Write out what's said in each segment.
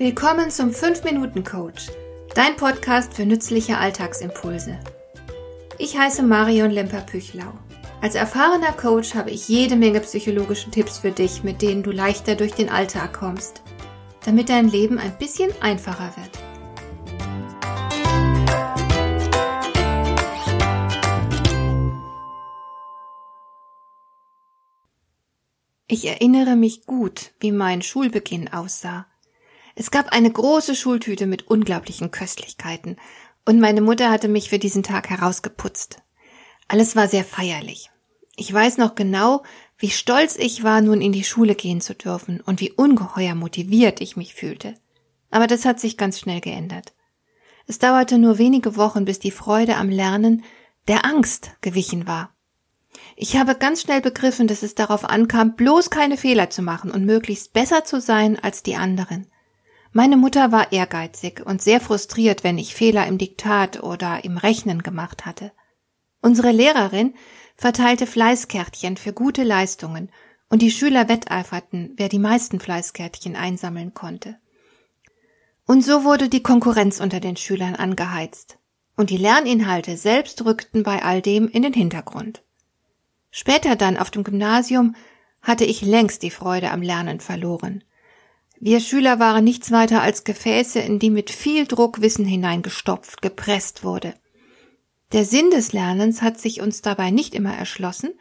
Willkommen zum 5-Minuten-Coach, dein Podcast für nützliche Alltagsimpulse. Ich heiße Marion Lemper-Püchlau. Als erfahrener Coach habe ich jede Menge psychologische Tipps für dich, mit denen du leichter durch den Alltag kommst, damit dein Leben ein bisschen einfacher wird. Ich erinnere mich gut, wie mein Schulbeginn aussah. Es gab eine große Schultüte mit unglaublichen Köstlichkeiten, und meine Mutter hatte mich für diesen Tag herausgeputzt. Alles war sehr feierlich. Ich weiß noch genau, wie stolz ich war, nun in die Schule gehen zu dürfen und wie ungeheuer motiviert ich mich fühlte. Aber das hat sich ganz schnell geändert. Es dauerte nur wenige Wochen, bis die Freude am Lernen der Angst gewichen war. Ich habe ganz schnell begriffen, dass es darauf ankam, bloß keine Fehler zu machen und möglichst besser zu sein als die anderen. Meine Mutter war ehrgeizig und sehr frustriert, wenn ich Fehler im Diktat oder im Rechnen gemacht hatte. Unsere Lehrerin verteilte Fleißkärtchen für gute Leistungen und die Schüler wetteiferten, wer die meisten Fleißkärtchen einsammeln konnte. Und so wurde die Konkurrenz unter den Schülern angeheizt und die Lerninhalte selbst rückten bei all dem in den Hintergrund. Später dann auf dem Gymnasium hatte ich längst die Freude am Lernen verloren. Wir Schüler waren nichts weiter als Gefäße, in die mit viel Druck Wissen hineingestopft, gepresst wurde. Der Sinn des Lernens hat sich uns dabei nicht immer erschlossen,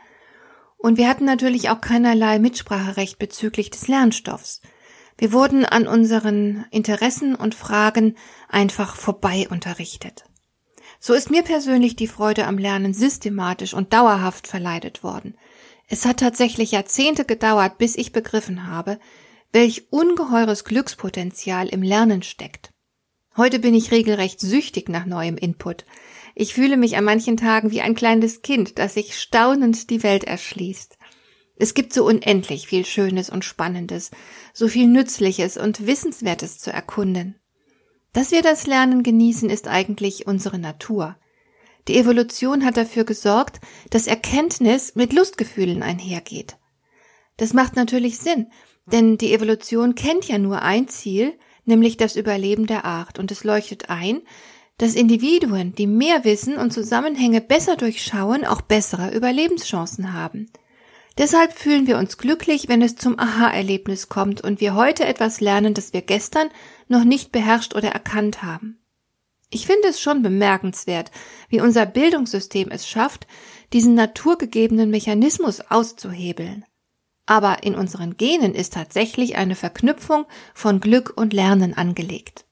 und wir hatten natürlich auch keinerlei Mitspracherecht bezüglich des Lernstoffs. Wir wurden an unseren Interessen und Fragen einfach vorbei unterrichtet. So ist mir persönlich die Freude am Lernen systematisch und dauerhaft verleidet worden. Es hat tatsächlich Jahrzehnte gedauert, bis ich begriffen habe, welch ungeheures Glückspotenzial im Lernen steckt. Heute bin ich regelrecht süchtig nach neuem Input. Ich fühle mich an manchen Tagen wie ein kleines Kind, das sich staunend die Welt erschließt. Es gibt so unendlich viel Schönes und Spannendes, so viel Nützliches und Wissenswertes zu erkunden. Dass wir das Lernen genießen, ist eigentlich unsere Natur. Die Evolution hat dafür gesorgt, dass Erkenntnis mit Lustgefühlen einhergeht. Das macht natürlich Sinn, denn die Evolution kennt ja nur ein Ziel, nämlich das Überleben der Art, und es leuchtet ein, dass Individuen, die mehr wissen und Zusammenhänge besser durchschauen, auch bessere Überlebenschancen haben. Deshalb fühlen wir uns glücklich, wenn es zum Aha-Erlebnis kommt und wir heute etwas lernen, das wir gestern noch nicht beherrscht oder erkannt haben. Ich finde es schon bemerkenswert, wie unser Bildungssystem es schafft, diesen naturgegebenen Mechanismus auszuhebeln. Aber in unseren Genen ist tatsächlich eine Verknüpfung von Glück und Lernen angelegt.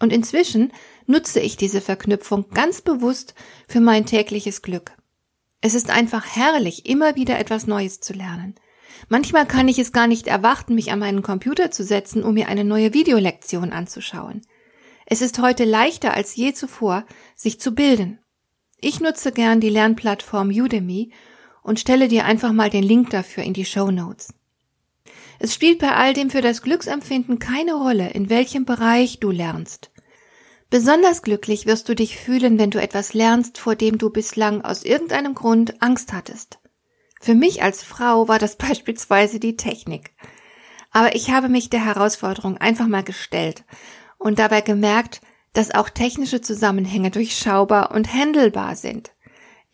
Und inzwischen nutze ich diese Verknüpfung ganz bewusst für mein tägliches Glück. Es ist einfach herrlich, immer wieder etwas Neues zu lernen. Manchmal kann ich es gar nicht erwarten, mich an meinen Computer zu setzen, um mir eine neue Videolektion anzuschauen. Es ist heute leichter als je zuvor, sich zu bilden. Ich nutze gern die Lernplattform Udemy und stelle dir einfach mal den Link dafür in die Show Notes. Es spielt bei all dem für das Glücksempfinden keine Rolle, in welchem Bereich du lernst. Besonders glücklich wirst du dich fühlen, wenn du etwas lernst, vor dem du bislang aus irgendeinem Grund Angst hattest. Für mich als Frau war das beispielsweise die Technik. Aber ich habe mich der Herausforderung einfach mal gestellt und dabei gemerkt, dass auch technische Zusammenhänge durchschaubar und händelbar sind.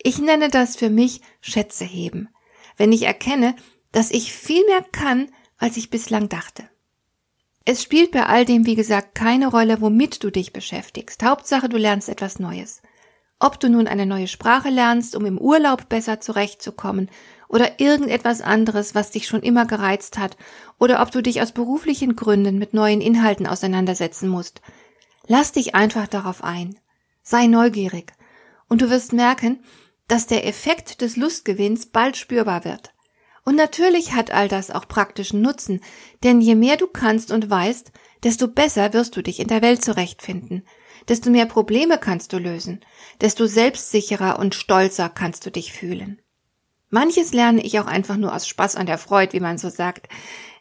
Ich nenne das für mich Schätze heben, wenn ich erkenne, dass ich viel mehr kann, als ich bislang dachte. Es spielt bei all dem, wie gesagt, keine Rolle, womit du dich beschäftigst. Hauptsache, du lernst etwas Neues. Ob du nun eine neue Sprache lernst, um im Urlaub besser zurechtzukommen, oder irgendetwas anderes, was dich schon immer gereizt hat, oder ob du dich aus beruflichen Gründen mit neuen Inhalten auseinandersetzen musst. Lass dich einfach darauf ein. Sei neugierig. Und du wirst merken, dass der Effekt des Lustgewinns bald spürbar wird. Und natürlich hat all das auch praktischen Nutzen, denn je mehr du kannst und weißt, desto besser wirst du dich in der Welt zurechtfinden, desto mehr Probleme kannst du lösen, desto selbstsicherer und stolzer kannst du dich fühlen. Manches lerne ich auch einfach nur aus Spaß an der Freude, wie man so sagt.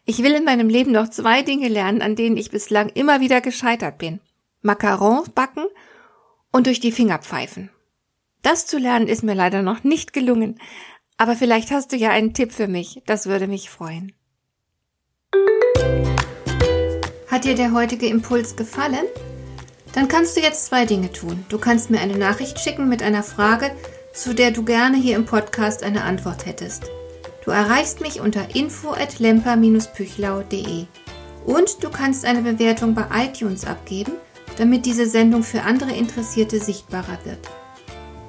Ich will in meinem Leben noch zwei Dinge lernen, an denen ich bislang immer wieder gescheitert bin. Macarons backen und durch die Finger pfeifen. Das zu lernen ist mir leider noch nicht gelungen, aber vielleicht hast du ja einen Tipp für mich, das würde mich freuen. Hat dir der heutige Impuls gefallen? Dann kannst du jetzt zwei Dinge tun. Du kannst mir eine Nachricht schicken mit einer Frage, zu der du gerne hier im Podcast eine Antwort hättest. Du erreichst mich unter info@lemper-püchlau.de. Und du kannst eine Bewertung bei iTunes abgeben, damit diese Sendung für andere Interessierte sichtbarer wird.